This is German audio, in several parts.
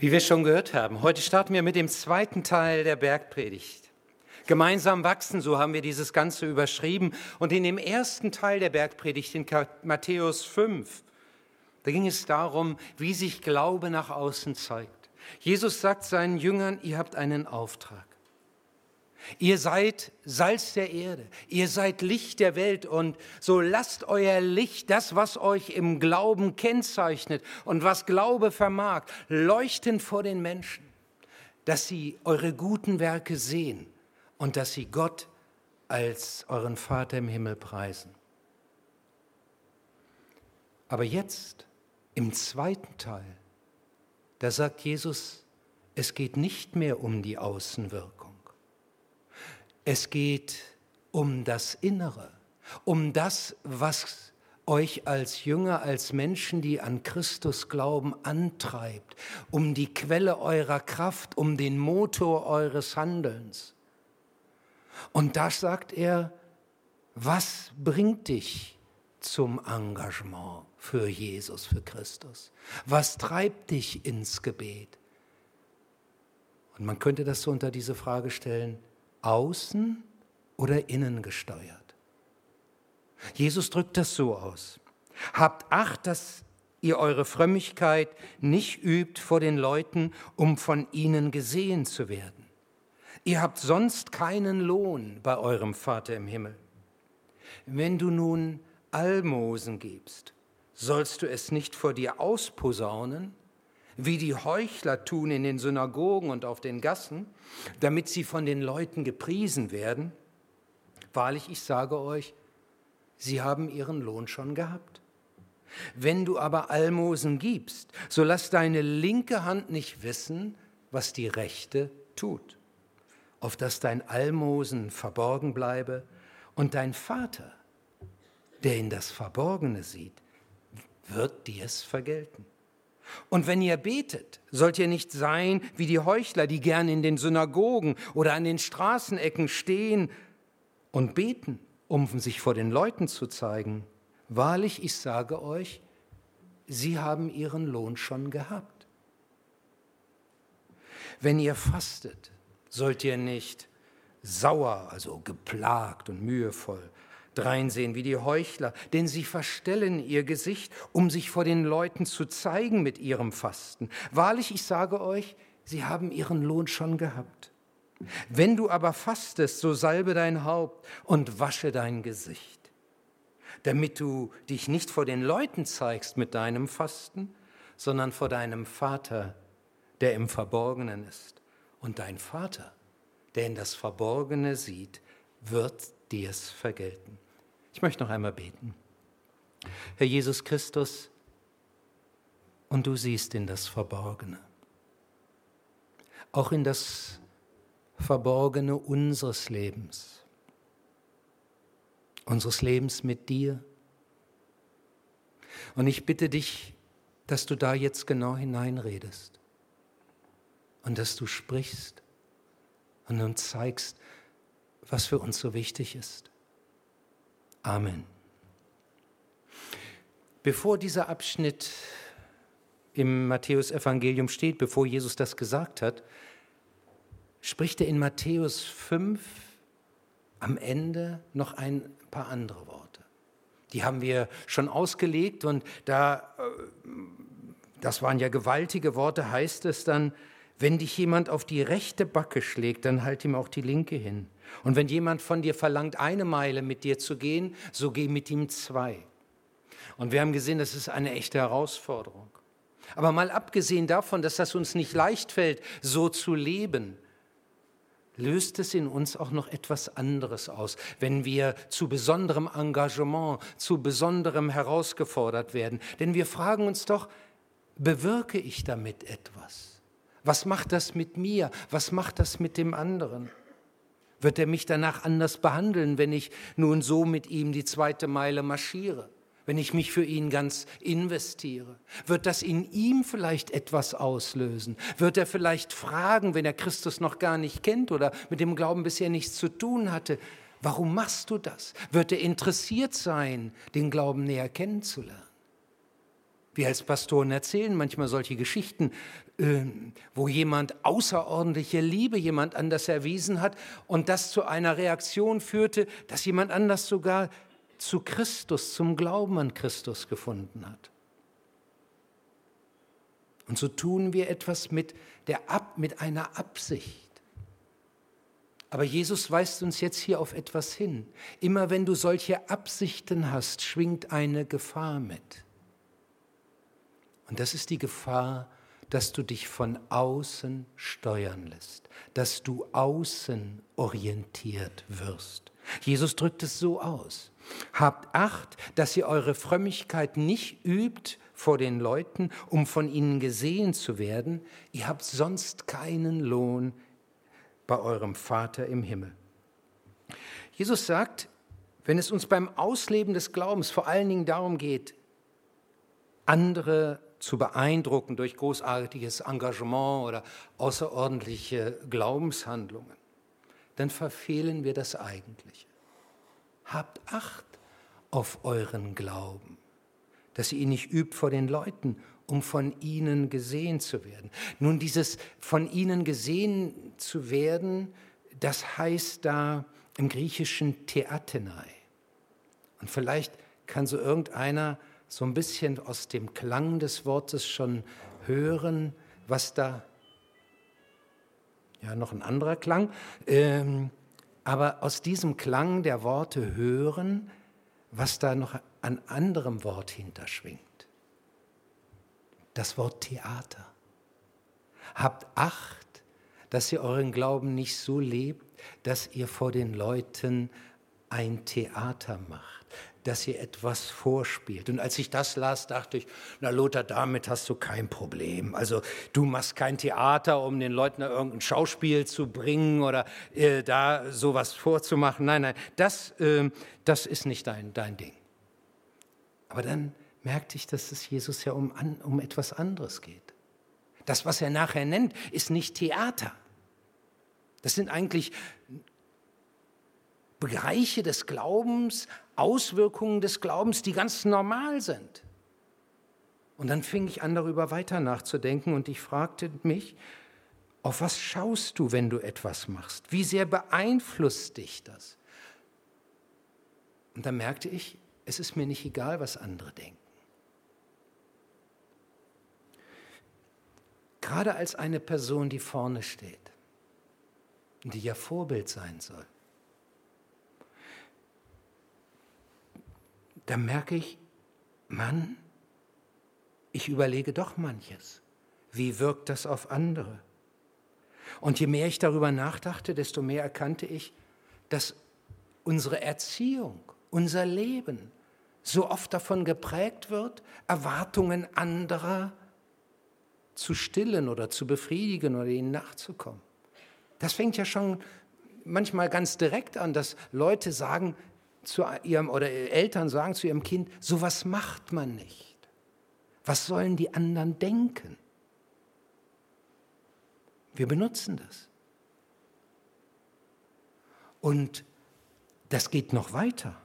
Wie wir schon gehört haben, heute starten wir mit dem zweiten Teil der Bergpredigt. Gemeinsam wachsen, so haben wir dieses Ganze überschrieben. Und in dem ersten Teil der Bergpredigt, in Matthäus 5, da ging es darum, wie sich Glaube nach außen zeigt. Jesus sagt seinen Jüngern, ihr habt einen Auftrag. Ihr seid Salz der Erde, ihr seid Licht der Welt und so lasst euer Licht, das, was euch im Glauben kennzeichnet und was Glaube vermag, leuchten vor den Menschen, dass sie eure guten Werke sehen und dass sie Gott als euren Vater im Himmel preisen. Aber jetzt, im zweiten Teil, da sagt Jesus, es geht nicht mehr um die Außenwirkung. Es geht um das Innere, um das, was euch als Jünger, als Menschen, die an Christus glauben, antreibt, um die Quelle eurer Kraft, um den Motor eures Handelns. Und da sagt er, was bringt dich zum Engagement für Jesus, für Christus? Was treibt dich ins Gebet? Und man könnte das so unter diese Frage stellen, außen oder innen gesteuert. Jesus drückt das so aus. Habt Acht, dass ihr eure Frömmigkeit nicht übt vor den Leuten, um von ihnen gesehen zu werden. Ihr habt sonst keinen Lohn bei eurem Vater im Himmel. Wenn du nun Almosen gibst, sollst du es nicht vor dir ausposaunen, wie die Heuchler tun in den Synagogen und auf den Gassen, damit sie von den Leuten gepriesen werden. Wahrlich, ich sage euch, sie haben ihren Lohn schon gehabt. Wenn du aber Almosen gibst, so lass deine linke Hand nicht wissen, was die rechte tut, auf dass dein Almosen verborgen bleibe und dein Vater, der in das Verborgene sieht, wird dir es vergelten. Und wenn ihr betet, sollt ihr nicht sein wie die Heuchler, die gern in den Synagogen oder an den Straßenecken stehen und beten, um sich vor den Leuten zu zeigen. Wahrlich, ich sage euch, sie haben ihren Lohn schon gehabt. Wenn ihr fastet, sollt ihr nicht sauer, also geplagt und mühevoll, dreinsehen wie die Heuchler, denn sie verstellen ihr Gesicht, um sich vor den Leuten zu zeigen mit ihrem Fasten. Wahrlich, ich sage euch, sie haben ihren Lohn schon gehabt. Wenn du aber fastest, so salbe dein Haupt und wasche dein Gesicht, damit du dich nicht vor den Leuten zeigst mit deinem Fasten, sondern vor deinem Vater, der im Verborgenen ist. Und dein Vater, der in das Verborgene sieht, wird dir's vergelten. Ich möchte noch einmal beten. Herr Jesus Christus, und du siehst in das Verborgene, auch in das Verborgene unseres Lebens, unseres Lebens mit dir. Und ich bitte dich, dass du da jetzt genau hineinredest und dass du sprichst und uns zeigst, was für uns so wichtig ist. Amen. Bevor dieser Abschnitt im Matthäusevangelium steht, bevor Jesus das gesagt hat, spricht er in Matthäus 5 am Ende noch ein paar andere Worte. Die haben wir schon ausgelegt und da, äh, das waren ja gewaltige Worte, heißt es dann, wenn dich jemand auf die rechte Backe schlägt, dann halt ihm auch die linke hin. Und wenn jemand von dir verlangt, eine Meile mit dir zu gehen, so geh mit ihm zwei. Und wir haben gesehen, das ist eine echte Herausforderung. Aber mal abgesehen davon, dass das uns nicht leicht fällt, so zu leben, löst es in uns auch noch etwas anderes aus, wenn wir zu besonderem Engagement, zu besonderem herausgefordert werden. Denn wir fragen uns doch, bewirke ich damit etwas? Was macht das mit mir? Was macht das mit dem anderen? Wird er mich danach anders behandeln, wenn ich nun so mit ihm die zweite Meile marschiere? Wenn ich mich für ihn ganz investiere? Wird das in ihm vielleicht etwas auslösen? Wird er vielleicht fragen, wenn er Christus noch gar nicht kennt oder mit dem Glauben bisher nichts zu tun hatte, warum machst du das? Wird er interessiert sein, den Glauben näher kennenzulernen? Wir als Pastoren erzählen manchmal solche Geschichten, wo jemand außerordentliche Liebe jemand anders erwiesen hat und das zu einer Reaktion führte, dass jemand anders sogar zu Christus, zum Glauben an Christus gefunden hat. Und so tun wir etwas mit, der Ab, mit einer Absicht. Aber Jesus weist uns jetzt hier auf etwas hin. Immer wenn du solche Absichten hast, schwingt eine Gefahr mit. Und das ist die Gefahr, dass du dich von außen steuern lässt, dass du außen orientiert wirst. Jesus drückt es so aus. Habt Acht, dass ihr eure Frömmigkeit nicht übt vor den Leuten, um von ihnen gesehen zu werden. Ihr habt sonst keinen Lohn bei eurem Vater im Himmel. Jesus sagt, wenn es uns beim Ausleben des Glaubens vor allen Dingen darum geht, andere zu beeindrucken durch großartiges Engagement oder außerordentliche Glaubenshandlungen, dann verfehlen wir das Eigentliche. Habt Acht auf euren Glauben, dass ihr ihn nicht übt vor den Leuten, um von ihnen gesehen zu werden. Nun, dieses von ihnen gesehen zu werden, das heißt da im Griechischen Theatenai. Und vielleicht kann so irgendeiner so ein bisschen aus dem Klang des Wortes schon hören, was da, ja, noch ein anderer Klang, ähm, aber aus diesem Klang der Worte hören, was da noch an anderem Wort hinterschwingt. Das Wort Theater. Habt Acht, dass ihr euren Glauben nicht so lebt, dass ihr vor den Leuten ein Theater macht dass ihr etwas vorspielt. Und als ich das las, dachte ich, na Lothar, damit hast du kein Problem. Also du machst kein Theater, um den Leuten irgendein Schauspiel zu bringen oder äh, da sowas vorzumachen. Nein, nein, das, äh, das ist nicht dein, dein Ding. Aber dann merkte ich, dass es Jesus ja um, um etwas anderes geht. Das, was er nachher nennt, ist nicht Theater. Das sind eigentlich Bereiche des Glaubens, Auswirkungen des Glaubens, die ganz normal sind. Und dann fing ich an, darüber weiter nachzudenken und ich fragte mich, auf was schaust du, wenn du etwas machst? Wie sehr beeinflusst dich das? Und dann merkte ich, es ist mir nicht egal, was andere denken. Gerade als eine Person, die vorne steht die ja Vorbild sein soll, da merke ich, Mann, ich überlege doch manches. Wie wirkt das auf andere? Und je mehr ich darüber nachdachte, desto mehr erkannte ich, dass unsere Erziehung, unser Leben so oft davon geprägt wird, Erwartungen anderer zu stillen oder zu befriedigen oder ihnen nachzukommen. Das fängt ja schon manchmal ganz direkt an, dass Leute sagen, zu ihrem oder Eltern sagen zu ihrem Kind, sowas macht man nicht. Was sollen die anderen denken? Wir benutzen das. Und das geht noch weiter.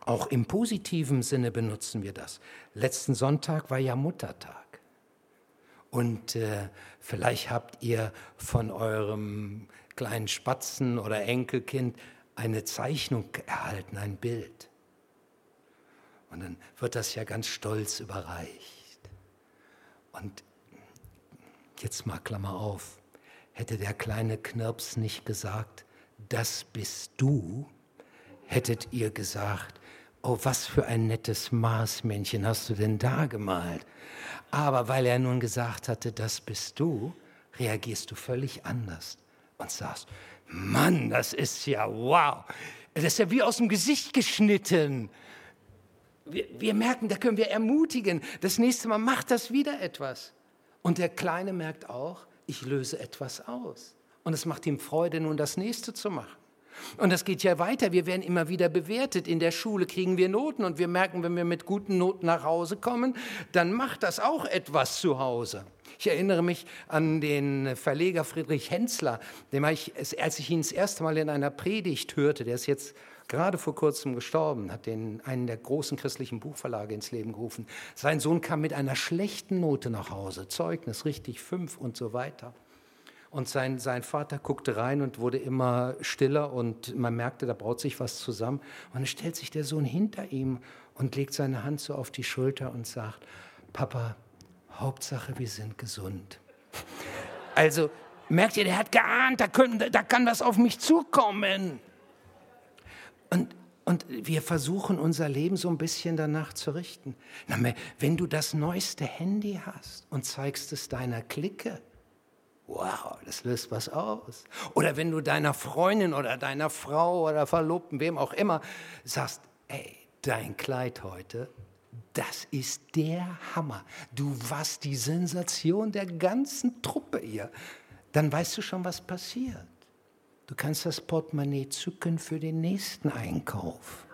Auch im positiven Sinne benutzen wir das. Letzten Sonntag war ja Muttertag. Und äh, vielleicht habt ihr von eurem kleinen Spatzen oder Enkelkind eine Zeichnung erhalten, ein Bild. Und dann wird das ja ganz stolz überreicht. Und jetzt mal Klammer auf, hätte der kleine Knirps nicht gesagt, das bist du, hättet ihr gesagt, oh, was für ein nettes Maßmännchen hast du denn da gemalt? Aber weil er nun gesagt hatte, das bist du, reagierst du völlig anders und sagst, Mann, das ist ja wow. Das ist ja wie aus dem Gesicht geschnitten. Wir, wir, merken, da können wir ermutigen. Das nächste Mal macht das wieder etwas. Und der Kleine merkt auch, ich löse etwas aus. Und es macht ihm Freude, nun das nächste zu machen. Und das geht ja weiter. Wir werden immer wieder bewertet. In der Schule kriegen wir Noten und wir merken, wenn wir mit guten Noten nach Hause kommen, dann macht das auch etwas zu Hause. Ich erinnere mich an den Verleger Friedrich Hensler, dem ich, als ich ihn das erste Mal in einer Predigt hörte, der ist jetzt gerade vor kurzem gestorben, hat den, einen der großen christlichen Buchverlage ins Leben gerufen. Sein Sohn kam mit einer schlechten Note nach Hause, Zeugnis richtig fünf und so weiter. Und sein, sein Vater guckte rein und wurde immer stiller und man merkte, da braut sich was zusammen. Und dann stellt sich der Sohn hinter ihm und legt seine Hand so auf die Schulter und sagt, Papa, Hauptsache, wir sind gesund. Also merkt ihr, der hat geahnt, da, können, da kann was auf mich zukommen. Und, und wir versuchen unser Leben so ein bisschen danach zu richten. Na, wenn du das neueste Handy hast und zeigst es deiner Clique, wow, das löst was aus. Oder wenn du deiner Freundin oder deiner Frau oder Verlobten, wem auch immer, sagst, ey, dein Kleid heute, das ist der Hammer. Du warst die Sensation der ganzen Truppe hier. Dann weißt du schon, was passiert. Du kannst das Portemonnaie zücken für den nächsten Einkauf.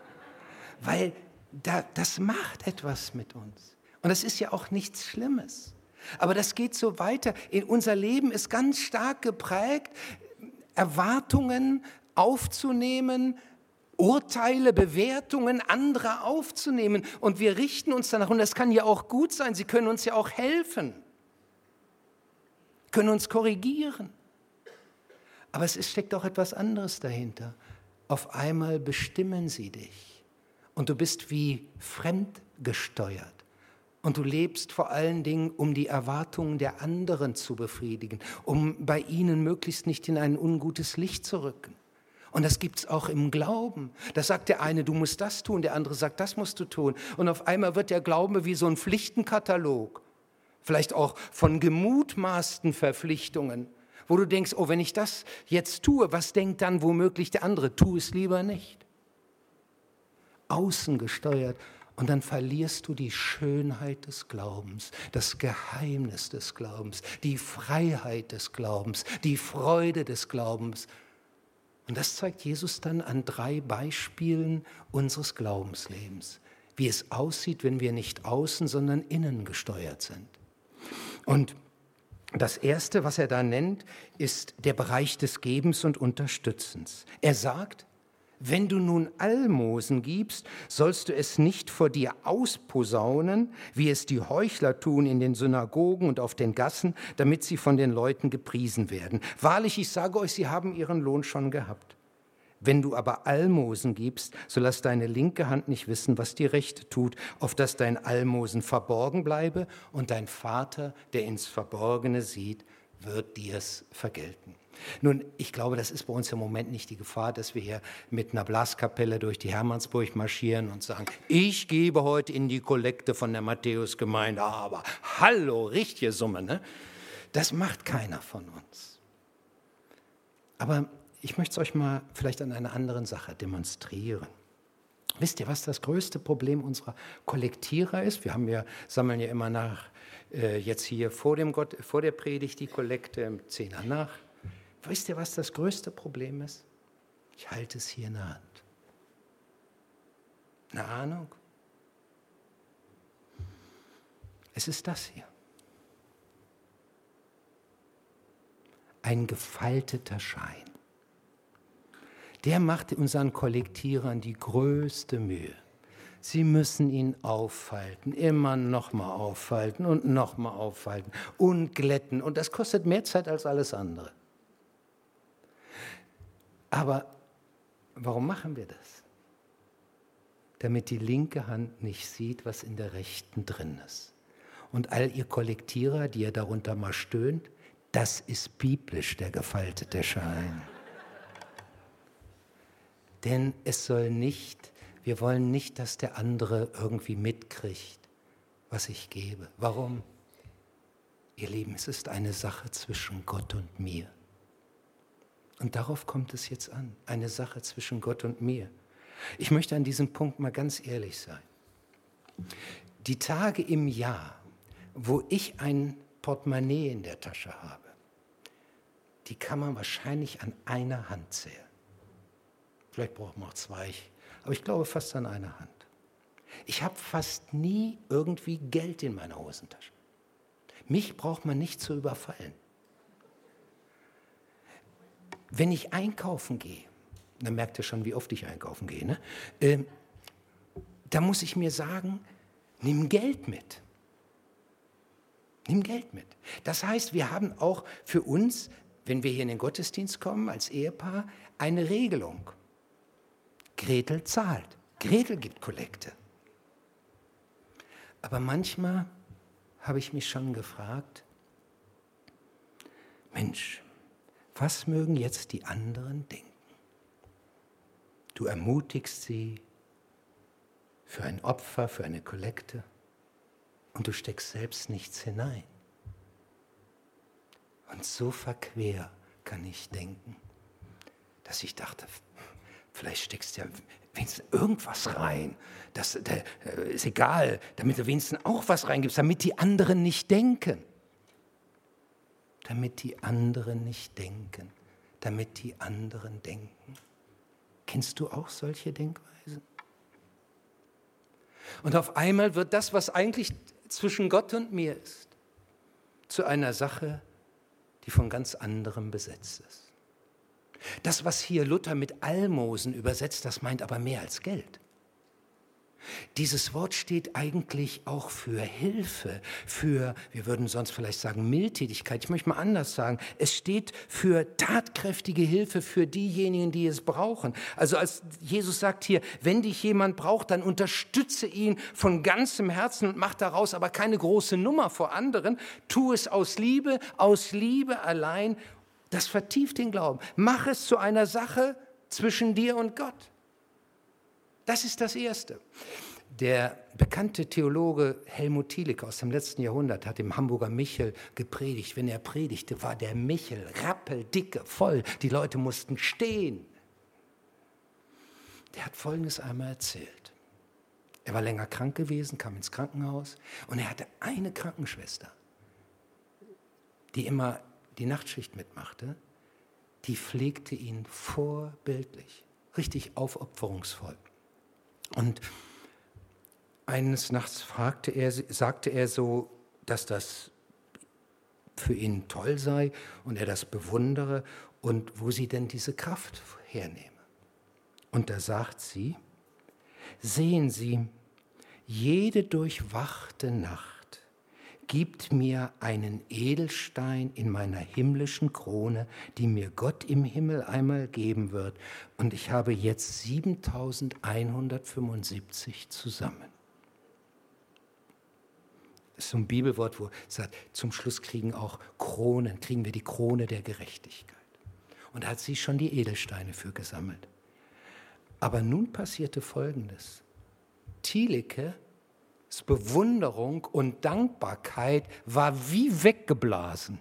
Weil da, das macht etwas mit uns. Und das ist ja auch nichts Schlimmes. Aber das geht so weiter. In unser Leben ist ganz stark geprägt, Erwartungen aufzunehmen, Urteile, Bewertungen anderer aufzunehmen. Und wir richten uns danach. Und das kann ja auch gut sein. Sie können uns ja auch helfen, können uns korrigieren. Aber es steckt auch etwas anderes dahinter. Auf einmal bestimmen sie dich. Und du bist wie fremdgesteuert. Und du lebst vor allen Dingen, um die Erwartungen der anderen zu befriedigen, um bei ihnen möglichst nicht in ein ungutes Licht zu rücken. Und das gibt es auch im Glauben. Da sagt der eine, du musst das tun, der andere sagt, das musst du tun. Und auf einmal wird der Glaube wie so ein Pflichtenkatalog. Vielleicht auch von gemutmaßten Verpflichtungen, wo du denkst, oh, wenn ich das jetzt tue, was denkt dann womöglich der andere? Tu es lieber nicht. Außen gesteuert und dann verlierst du die Schönheit des Glaubens, das Geheimnis des Glaubens, die Freiheit des Glaubens, die Freude des Glaubens. Und das zeigt Jesus dann an drei Beispielen unseres Glaubenslebens, wie es aussieht, wenn wir nicht außen, sondern innen gesteuert sind. Und das Erste, was er da nennt, ist der Bereich des Gebens und Unterstützens. Er sagt, wenn du nun Almosen gibst, sollst du es nicht vor dir ausposaunen, wie es die Heuchler tun in den Synagogen und auf den Gassen, damit sie von den Leuten gepriesen werden. Wahrlich, ich sage euch, sie haben ihren Lohn schon gehabt. Wenn du aber Almosen gibst, so lass deine linke Hand nicht wissen, was die rechte tut, auf dass dein Almosen verborgen bleibe und dein Vater, der ins Verborgene sieht, wird dir's vergelten. Nun, ich glaube, das ist bei uns im Moment nicht die Gefahr, dass wir hier mit einer Blaskapelle durch die Hermannsburg marschieren und sagen, ich gebe heute in die Kollekte von der Matthäusgemeinde, aber hallo, richtige Summe. Ne? Das macht keiner von uns. Aber ich möchte es euch mal vielleicht an einer anderen Sache demonstrieren. Wisst ihr, was das größte Problem unserer Kollektierer ist? Wir haben ja, sammeln ja immer nach, äh, jetzt hier vor, dem Gott, vor der Predigt die Kollekte im Zehner nach. Wisst ihr, was das größte Problem ist? Ich halte es hier in der Hand. Eine Ahnung? Es ist das hier. Ein gefalteter Schein. Der macht unseren Kollektierern die größte Mühe. Sie müssen ihn auffalten, immer nochmal auffalten und nochmal auffalten und glätten. Und das kostet mehr Zeit als alles andere. Aber warum machen wir das? Damit die linke Hand nicht sieht, was in der rechten drin ist. Und all ihr Kollektierer, die ihr darunter mal stöhnt, das ist biblisch der gefaltete Schein. Denn es soll nicht, wir wollen nicht, dass der andere irgendwie mitkriegt, was ich gebe. Warum? Ihr Lieben, es ist eine Sache zwischen Gott und mir. Und darauf kommt es jetzt an, eine Sache zwischen Gott und mir. Ich möchte an diesem Punkt mal ganz ehrlich sein. Die Tage im Jahr, wo ich ein Portemonnaie in der Tasche habe, die kann man wahrscheinlich an einer Hand zählen. Vielleicht braucht man auch zwei, aber ich glaube fast an einer Hand. Ich habe fast nie irgendwie Geld in meiner Hosentasche. Mich braucht man nicht zu überfallen. Wenn ich einkaufen gehe, dann merkt ihr schon, wie oft ich einkaufen gehe, ne? äh, da muss ich mir sagen, nimm Geld mit. Nimm Geld mit. Das heißt, wir haben auch für uns, wenn wir hier in den Gottesdienst kommen als Ehepaar, eine Regelung. Gretel zahlt. Gretel gibt Kollekte. Aber manchmal habe ich mich schon gefragt, Mensch, was mögen jetzt die anderen denken? Du ermutigst sie für ein Opfer, für eine Kollekte und du steckst selbst nichts hinein. Und so verquer kann ich denken, dass ich dachte, vielleicht steckst du ja wenigstens irgendwas rein. Das, das äh, ist egal, damit du wenigstens auch was reingibst, damit die anderen nicht denken. Damit die anderen nicht denken. Damit die anderen denken. Kennst du auch solche Denkweisen? Und auf einmal wird das, was eigentlich zwischen Gott und mir ist, zu einer Sache, die von ganz anderem besetzt ist. Das, was hier Luther mit Almosen übersetzt, das meint aber mehr als Geld. Dieses Wort steht eigentlich auch für Hilfe, für, wir würden sonst vielleicht sagen, Mildtätigkeit. Ich möchte mal anders sagen. Es steht für tatkräftige Hilfe für diejenigen, die es brauchen. Also als Jesus sagt hier, wenn dich jemand braucht, dann unterstütze ihn von ganzem Herzen und mach daraus aber keine große Nummer vor anderen. Tu es aus Liebe, aus Liebe allein das vertieft den Glauben. Mach es zu einer Sache zwischen dir und Gott. Das ist das Erste. Der bekannte Theologe Helmut Thielicke aus dem letzten Jahrhundert hat im Hamburger Michel gepredigt. Wenn er predigte, war der Michel rappeldicke, voll. Die Leute mussten stehen. Der hat Folgendes einmal erzählt. Er war länger krank gewesen, kam ins Krankenhaus und er hatte eine Krankenschwester, die immer die Nachtschicht mitmachte, die pflegte ihn vorbildlich, richtig aufopferungsvoll. Und eines Nachts fragte er, sagte er so, dass das für ihn toll sei und er das bewundere und wo sie denn diese Kraft hernehme. Und da sagt sie, sehen Sie, jede durchwachte Nacht gibt mir einen Edelstein in meiner himmlischen Krone, die mir Gott im Himmel einmal geben wird. Und ich habe jetzt 7175 zusammen. Das ist so ein Bibelwort, wo es sagt, zum Schluss kriegen auch Kronen, kriegen wir die Krone der Gerechtigkeit. Und da hat sie schon die Edelsteine für gesammelt. Aber nun passierte Folgendes. Thielicke Bewunderung und Dankbarkeit war wie weggeblasen.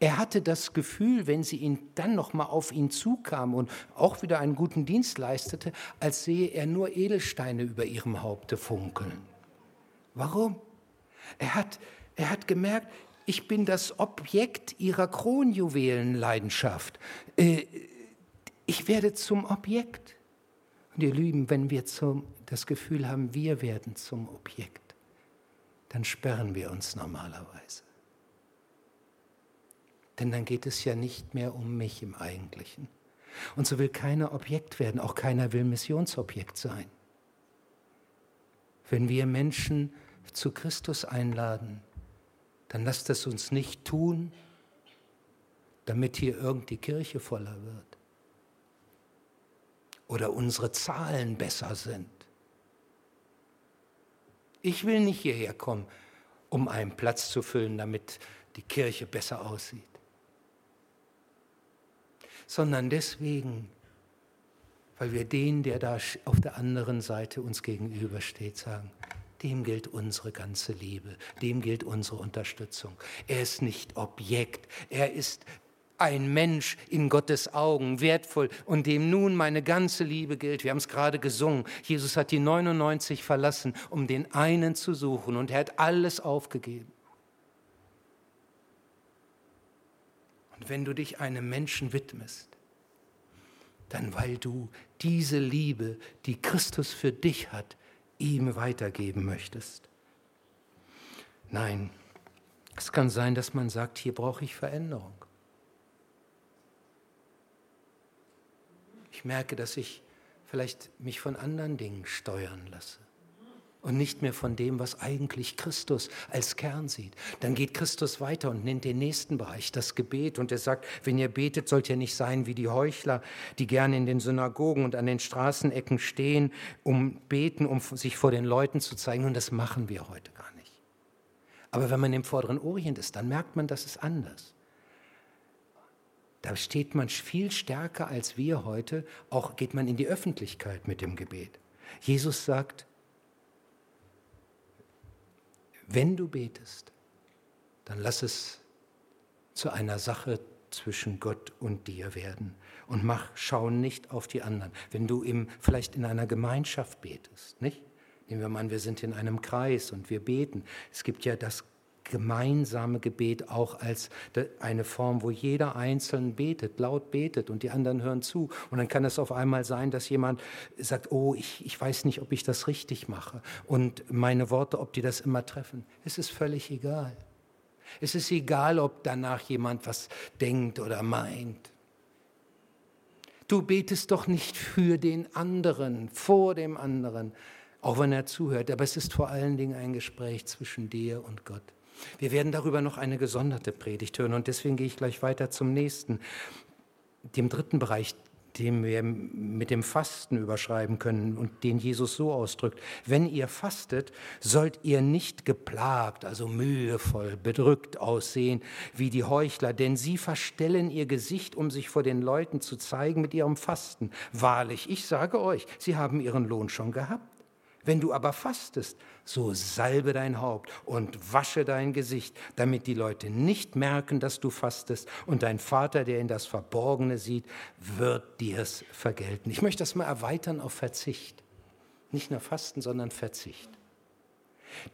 Er hatte das Gefühl, wenn sie ihn dann noch mal auf ihn zukam und auch wieder einen guten Dienst leistete, als sehe er nur Edelsteine über ihrem Haupte funkeln. Warum? Er hat, er hat gemerkt, ich bin das Objekt ihrer Kronjuwelenleidenschaft. Äh, ich werde zum Objekt. Und ihr Lieben, wenn wir zum das Gefühl haben, wir werden zum Objekt, dann sperren wir uns normalerweise. Denn dann geht es ja nicht mehr um mich im Eigentlichen. Und so will keiner Objekt werden, auch keiner will Missionsobjekt sein. Wenn wir Menschen zu Christus einladen, dann lasst es uns nicht tun, damit hier irgend die Kirche voller wird oder unsere Zahlen besser sind ich will nicht hierher kommen, um einen Platz zu füllen, damit die Kirche besser aussieht, sondern deswegen, weil wir den, der da auf der anderen Seite uns gegenübersteht, sagen, dem gilt unsere ganze Liebe, dem gilt unsere Unterstützung. Er ist nicht Objekt, er ist ein Mensch in Gottes Augen, wertvoll und dem nun meine ganze Liebe gilt. Wir haben es gerade gesungen. Jesus hat die 99 verlassen, um den einen zu suchen und er hat alles aufgegeben. Und wenn du dich einem Menschen widmest, dann weil du diese Liebe, die Christus für dich hat, ihm weitergeben möchtest. Nein, es kann sein, dass man sagt, hier brauche ich Veränderung. Ich merke, dass ich vielleicht mich von anderen Dingen steuern lasse und nicht mehr von dem, was eigentlich Christus als Kern sieht. Dann geht Christus weiter und nennt den nächsten Bereich, das Gebet. Und er sagt, wenn ihr betet, sollt ihr nicht sein wie die Heuchler, die gerne in den Synagogen und an den Straßenecken stehen, um beten, um sich vor den Leuten zu zeigen. Und das machen wir heute gar nicht. Aber wenn man im vorderen Orient ist, dann merkt man, das ist anders. Da steht man viel stärker als wir heute, auch geht man in die Öffentlichkeit mit dem Gebet. Jesus sagt, wenn du betest, dann lass es zu einer Sache zwischen Gott und dir werden und mach, schau nicht auf die anderen. Wenn du im, vielleicht in einer Gemeinschaft betest, nicht? Nehmen wir mal an, wir sind in einem Kreis und wir beten. Es gibt ja das gemeinsame Gebet auch als eine Form, wo jeder einzeln betet, laut betet und die anderen hören zu. Und dann kann es auf einmal sein, dass jemand sagt, oh, ich, ich weiß nicht, ob ich das richtig mache und meine Worte, ob die das immer treffen. Es ist völlig egal. Es ist egal, ob danach jemand was denkt oder meint. Du betest doch nicht für den anderen, vor dem anderen, auch wenn er zuhört, aber es ist vor allen Dingen ein Gespräch zwischen dir und Gott. Wir werden darüber noch eine gesonderte Predigt hören und deswegen gehe ich gleich weiter zum nächsten, dem dritten Bereich, den wir mit dem Fasten überschreiben können und den Jesus so ausdrückt. Wenn ihr fastet, sollt ihr nicht geplagt, also mühevoll, bedrückt aussehen wie die Heuchler, denn sie verstellen ihr Gesicht, um sich vor den Leuten zu zeigen mit ihrem Fasten. Wahrlich, ich sage euch, sie haben ihren Lohn schon gehabt. Wenn du aber fastest, so salbe dein Haupt und wasche dein Gesicht, damit die Leute nicht merken, dass du fastest und dein Vater, der in das Verborgene sieht, wird dir's vergelten. Ich möchte das mal erweitern auf Verzicht. Nicht nur Fasten, sondern Verzicht.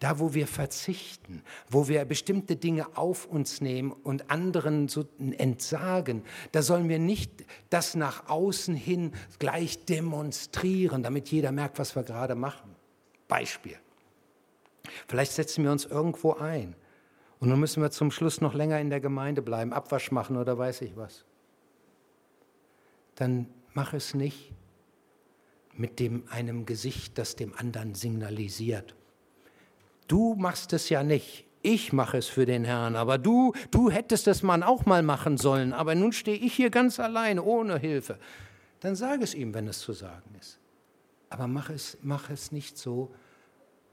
Da, wo wir verzichten, wo wir bestimmte Dinge auf uns nehmen und anderen so entsagen, da sollen wir nicht das nach außen hin gleich demonstrieren, damit jeder merkt, was wir gerade machen. Beispiel. Vielleicht setzen wir uns irgendwo ein und nun müssen wir zum Schluss noch länger in der Gemeinde bleiben, Abwasch machen oder weiß ich was. Dann mach es nicht mit dem einem Gesicht, das dem anderen signalisiert. Du machst es ja nicht, ich mache es für den Herrn, aber du, du hättest es man auch mal machen sollen, aber nun stehe ich hier ganz allein, ohne Hilfe. Dann sage es ihm, wenn es zu sagen ist. Aber mach es, mach es nicht so,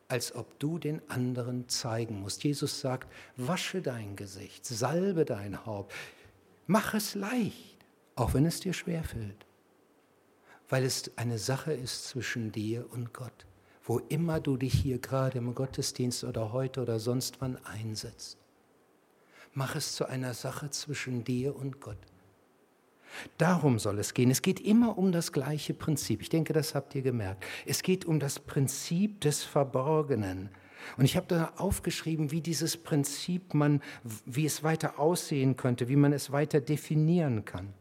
als ob du den anderen zeigen musst. Jesus sagt, wasche dein Gesicht, salbe dein Haupt, mach es leicht, auch wenn es dir schwerfällt, weil es eine Sache ist zwischen dir und Gott, wo immer du dich hier gerade im Gottesdienst oder heute oder sonst wann einsetzt. Mach es zu einer Sache zwischen dir und Gott. Darum soll es gehen. Es geht immer um das gleiche Prinzip. Ich denke, das habt ihr gemerkt. Es geht um das Prinzip des Verborgenen. Und ich habe da aufgeschrieben, wie dieses Prinzip man, wie es weiter aussehen könnte, wie man es weiter definieren kann.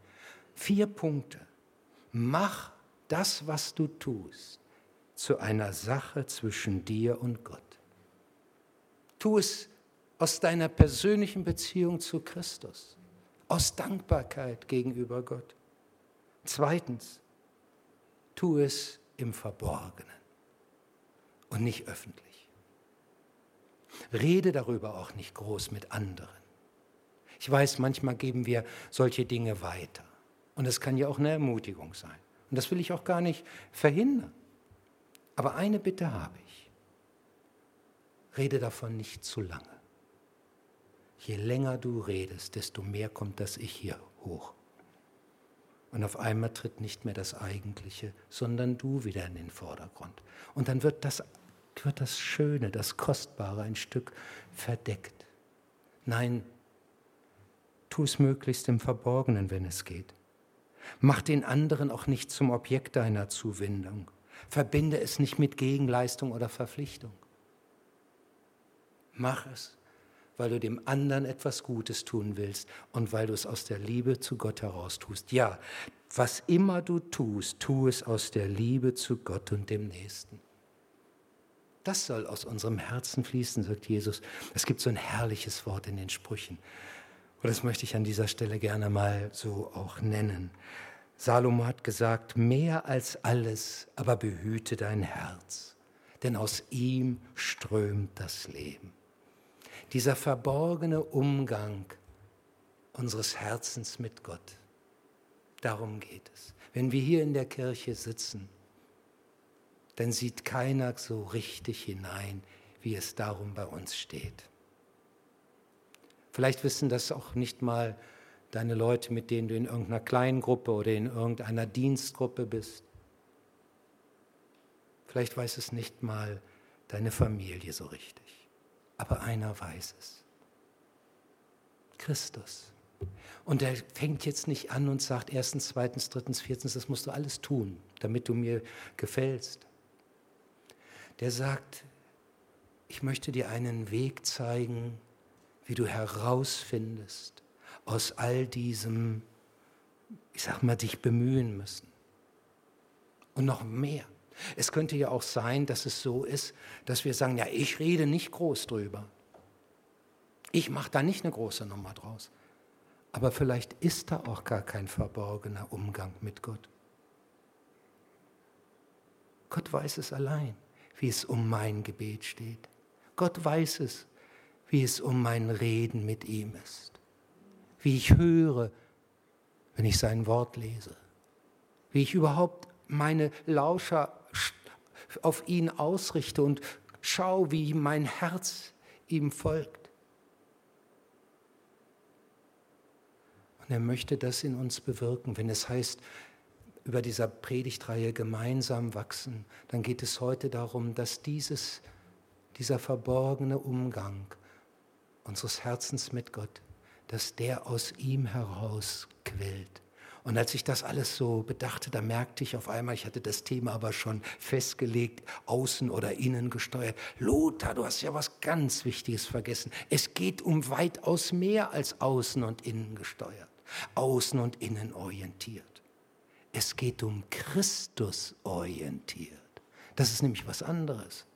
Vier Punkte. Mach das, was du tust, zu einer Sache zwischen dir und Gott. Tu es aus deiner persönlichen Beziehung zu Christus aus Dankbarkeit gegenüber Gott. Zweitens, tu es im Verborgenen und nicht öffentlich. Rede darüber auch nicht groß mit anderen. Ich weiß, manchmal geben wir solche Dinge weiter. Und es kann ja auch eine Ermutigung sein. Und das will ich auch gar nicht verhindern. Aber eine Bitte habe ich. Rede davon nicht zu lange. Je länger du redest, desto mehr kommt das Ich hier hoch. Und auf einmal tritt nicht mehr das Eigentliche, sondern du wieder in den Vordergrund. Und dann wird das, wird das Schöne, das Kostbare ein Stück verdeckt. Nein, tu es möglichst im Verborgenen, wenn es geht. Mach den anderen auch nicht zum Objekt deiner Zuwendung. Verbinde es nicht mit Gegenleistung oder Verpflichtung. Mach es weil du dem anderen etwas Gutes tun willst und weil du es aus der Liebe zu Gott heraus tust. Ja, was immer du tust, tu es aus der Liebe zu Gott und dem Nächsten. Das soll aus unserem Herzen fließen, sagt Jesus. Es gibt so ein herrliches Wort in den Sprüchen. Und das möchte ich an dieser Stelle gerne mal so auch nennen. Salomo hat gesagt, mehr als alles, aber behüte dein Herz, denn aus ihm strömt das Leben. Dieser verborgene Umgang unseres Herzens mit Gott, darum geht es. Wenn wir hier in der Kirche sitzen, dann sieht keiner so richtig hinein, wie es darum bei uns steht. Vielleicht wissen das auch nicht mal deine Leute, mit denen du in irgendeiner Kleingruppe oder in irgendeiner Dienstgruppe bist. Vielleicht weiß es nicht mal deine Familie so richtig. Aber einer weiß es. Christus. Und er fängt jetzt nicht an und sagt erstens, zweitens, drittens, viertens, das musst du alles tun, damit du mir gefällst. Der sagt, ich möchte dir einen Weg zeigen, wie du herausfindest, aus all diesem, ich sag mal, dich bemühen müssen. Und noch mehr. Es könnte ja auch sein, dass es so ist, dass wir sagen, ja, ich rede nicht groß drüber. Ich mache da nicht eine große Nummer draus. Aber vielleicht ist da auch gar kein verborgener Umgang mit Gott. Gott weiß es allein, wie es um mein Gebet steht. Gott weiß es, wie es um mein Reden mit ihm ist wie ich höre, wenn ich sein Wort lese, wie ich überhaupt meine Lauscher auf ihn ausrichte und schaue, wie mein Herz ihm folgt. Und er möchte das in uns bewirken. Wenn es heißt, über dieser Predigtreihe gemeinsam wachsen, dann geht es heute darum, dass dieses, dieser verborgene Umgang unseres Herzens mit Gott dass der aus ihm heraus quillt. Und als ich das alles so bedachte, da merkte ich auf einmal, ich hatte das Thema aber schon festgelegt, außen oder innen gesteuert. Lothar, du hast ja was ganz Wichtiges vergessen. Es geht um weitaus mehr als außen und innen gesteuert, außen und innen orientiert. Es geht um Christus orientiert. Das ist nämlich was anderes.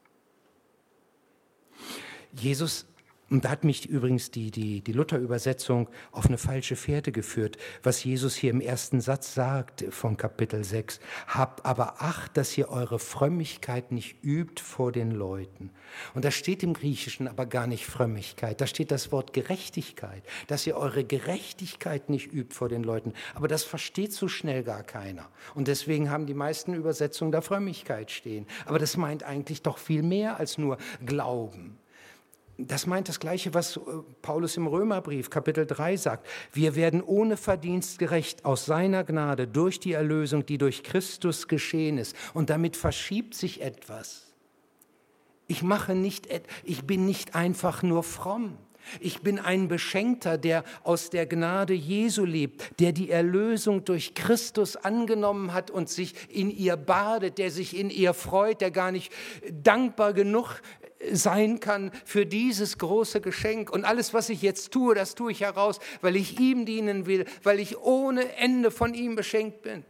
Jesus und da hat mich übrigens die, die, die Luther-Übersetzung auf eine falsche Fährte geführt, was Jesus hier im ersten Satz sagt von Kapitel 6. Habt aber Acht, dass ihr eure Frömmigkeit nicht übt vor den Leuten. Und da steht im Griechischen aber gar nicht Frömmigkeit, da steht das Wort Gerechtigkeit, dass ihr eure Gerechtigkeit nicht übt vor den Leuten. Aber das versteht so schnell gar keiner. Und deswegen haben die meisten Übersetzungen da Frömmigkeit stehen. Aber das meint eigentlich doch viel mehr als nur Glauben das meint das Gleiche, was äh, Paulus im Römerbrief Kapitel 3 sagt. Wir werden ohne Verdienst gerecht aus seiner Gnade durch die Erlösung, die durch Christus geschehen ist. Und damit verschiebt sich etwas. Ich mache nicht, ich bin nicht einfach nur fromm. Ich bin ein Beschenkter, der aus der Gnade Jesu lebt, der die Erlösung durch Christus angenommen hat und sich in ihr badet, der sich in ihr freut, der gar nicht dankbar genug sein kann für dieses große Geschenk. Und alles, was ich jetzt tue, das tue ich heraus, weil ich ihm dienen will, weil ich ohne Ende von ihm beschenkt bin.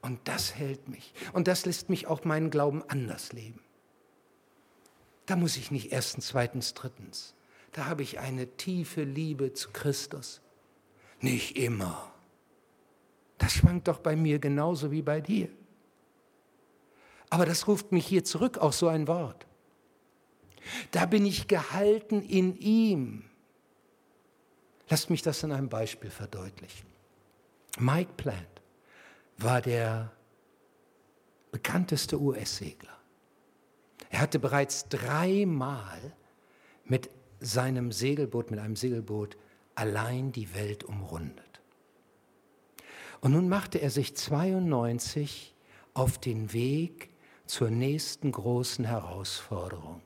Und das hält mich. Und das lässt mich auch meinen Glauben anders leben. Da muss ich nicht erstens, zweitens, drittens. Da habe ich eine tiefe Liebe zu Christus. Nicht immer. Das schwankt doch bei mir genauso wie bei dir. Aber das ruft mich hier zurück auf so ein Wort. Da bin ich gehalten in ihm. Lasst mich das in einem Beispiel verdeutlichen. Mike Plant war der bekannteste US-Segler. Er hatte bereits dreimal mit seinem Segelboot, mit einem Segelboot allein die Welt umrundet. Und nun machte er sich 92 auf den Weg zur nächsten großen Herausforderung.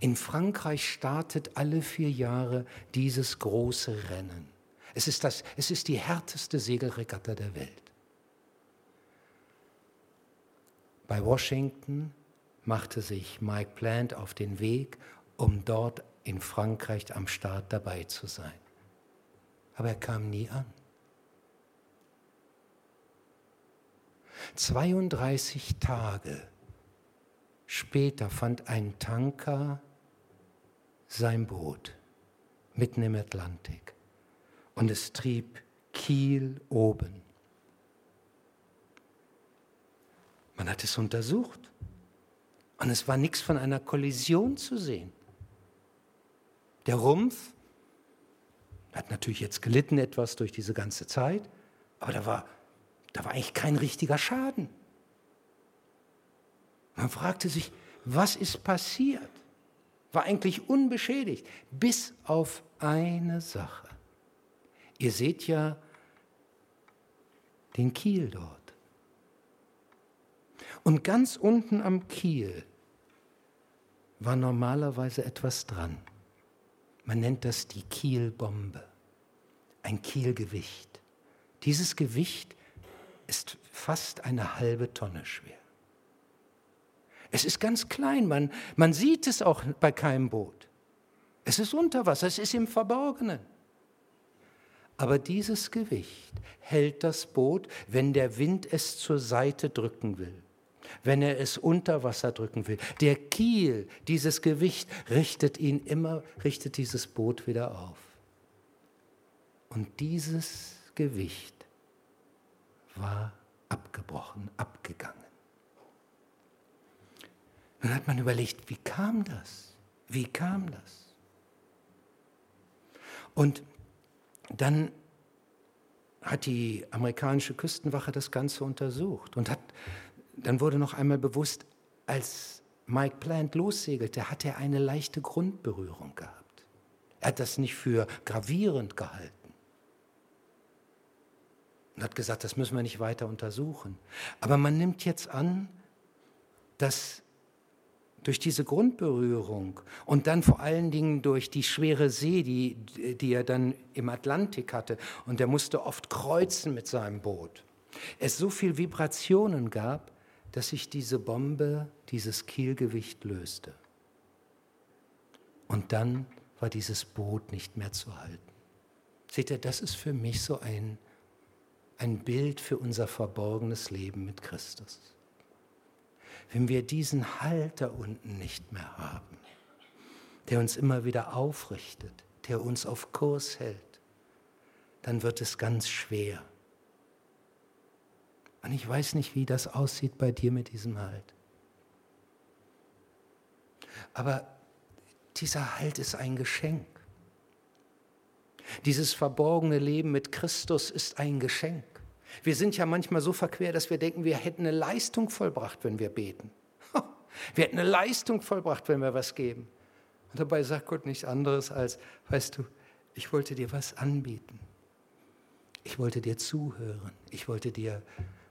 In Frankreich startet alle vier Jahre dieses große Rennen. Es ist, das, es ist die härteste Segelregatta der Welt. Bei Washington machte sich Mike Plant auf den Weg, um dort in Frankreich am Start dabei zu sein. Aber er kam nie an. 32 Tage später fand ein Tanker sein Boot mitten im Atlantik und es trieb Kiel oben. Man hat es untersucht und es war nichts von einer Kollision zu sehen. Der Rumpf hat natürlich jetzt gelitten etwas durch diese ganze Zeit, aber da war, da war eigentlich kein richtiger Schaden. Man fragte sich, was ist passiert? War eigentlich unbeschädigt, bis auf eine Sache. Ihr seht ja den Kiel dort. Und ganz unten am Kiel war normalerweise etwas dran. Man nennt das die Kielbombe, ein Kielgewicht. Dieses Gewicht ist fast eine halbe Tonne schwer. Es ist ganz klein, man, man sieht es auch bei keinem Boot. Es ist unter Wasser, es ist im Verborgenen. Aber dieses Gewicht hält das Boot, wenn der Wind es zur Seite drücken will wenn er es unter Wasser drücken will. Der Kiel, dieses Gewicht, richtet ihn immer, richtet dieses Boot wieder auf. Und dieses Gewicht war abgebrochen, abgegangen. Dann hat man überlegt, wie kam das? Wie kam das? Und dann hat die amerikanische Küstenwache das Ganze untersucht und hat dann wurde noch einmal bewusst, als Mike Plant lossegelte, hat er eine leichte Grundberührung gehabt. Er hat das nicht für gravierend gehalten und hat gesagt, das müssen wir nicht weiter untersuchen. Aber man nimmt jetzt an, dass durch diese Grundberührung und dann vor allen Dingen durch die schwere See, die, die er dann im Atlantik hatte, und er musste oft kreuzen mit seinem Boot, es so viel Vibrationen gab, dass sich diese Bombe, dieses Kielgewicht löste. Und dann war dieses Boot nicht mehr zu halten. Seht ihr, das ist für mich so ein, ein Bild für unser verborgenes Leben mit Christus. Wenn wir diesen Halt da unten nicht mehr haben, der uns immer wieder aufrichtet, der uns auf Kurs hält, dann wird es ganz schwer und ich weiß nicht, wie das aussieht bei dir mit diesem Halt. Aber dieser Halt ist ein Geschenk. Dieses verborgene Leben mit Christus ist ein Geschenk. Wir sind ja manchmal so verquer, dass wir denken, wir hätten eine Leistung vollbracht, wenn wir beten. Wir hätten eine Leistung vollbracht, wenn wir was geben. Und dabei sagt Gott nichts anderes als, weißt du, ich wollte dir was anbieten. Ich wollte dir zuhören. Ich wollte dir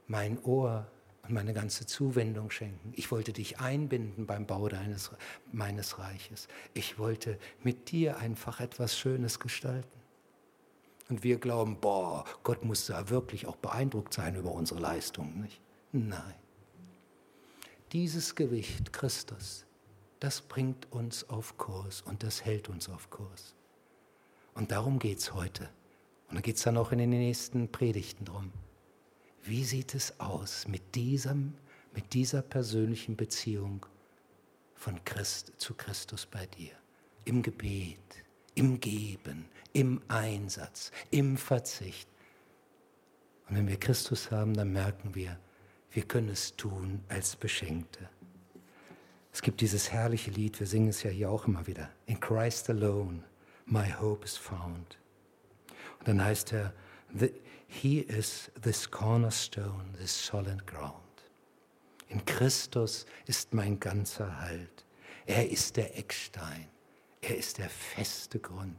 mein Ohr und meine ganze Zuwendung schenken. Ich wollte dich einbinden beim Bau deines, meines Reiches. Ich wollte mit dir einfach etwas Schönes gestalten. Und wir glauben, boah, Gott muss da wirklich auch beeindruckt sein über unsere Leistungen, nicht? Nein. Dieses Gewicht Christus, das bringt uns auf Kurs und das hält uns auf Kurs. Und darum geht es heute. Und da geht es dann auch in den nächsten Predigten drum. Wie sieht es aus mit, diesem, mit dieser persönlichen Beziehung von Christ zu Christus bei dir? Im Gebet, im Geben, im Einsatz, im Verzicht. Und wenn wir Christus haben, dann merken wir, wir können es tun als Beschenkte. Es gibt dieses herrliche Lied, wir singen es ja hier auch immer wieder. In Christ alone, my hope is found. Und dann heißt er, He is this cornerstone, this solid ground. In Christus ist mein ganzer Halt. Er ist der Eckstein. Er ist der feste Grund.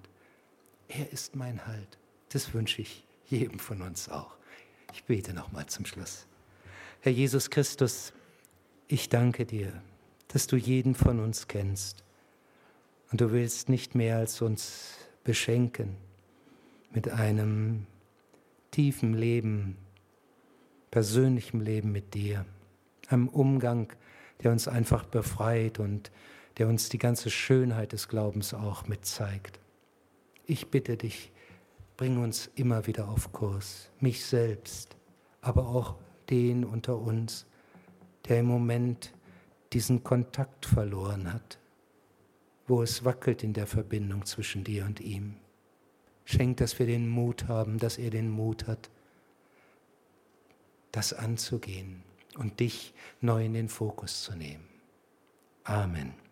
Er ist mein Halt. Das wünsche ich jedem von uns auch. Ich bete nochmal zum Schluss. Herr Jesus Christus, ich danke dir, dass du jeden von uns kennst. Und du willst nicht mehr als uns beschenken mit einem tiefen Leben, persönlichem Leben mit dir, einem Umgang der uns einfach befreit und der uns die ganze Schönheit des Glaubens auch mitzeigt. Ich bitte dich, bring uns immer wieder auf Kurs, mich selbst, aber auch den unter uns, der im Moment diesen Kontakt verloren hat, wo es wackelt in der Verbindung zwischen dir und ihm. Schenk, dass wir den Mut haben, dass er den Mut hat, das anzugehen und dich neu in den Fokus zu nehmen. Amen.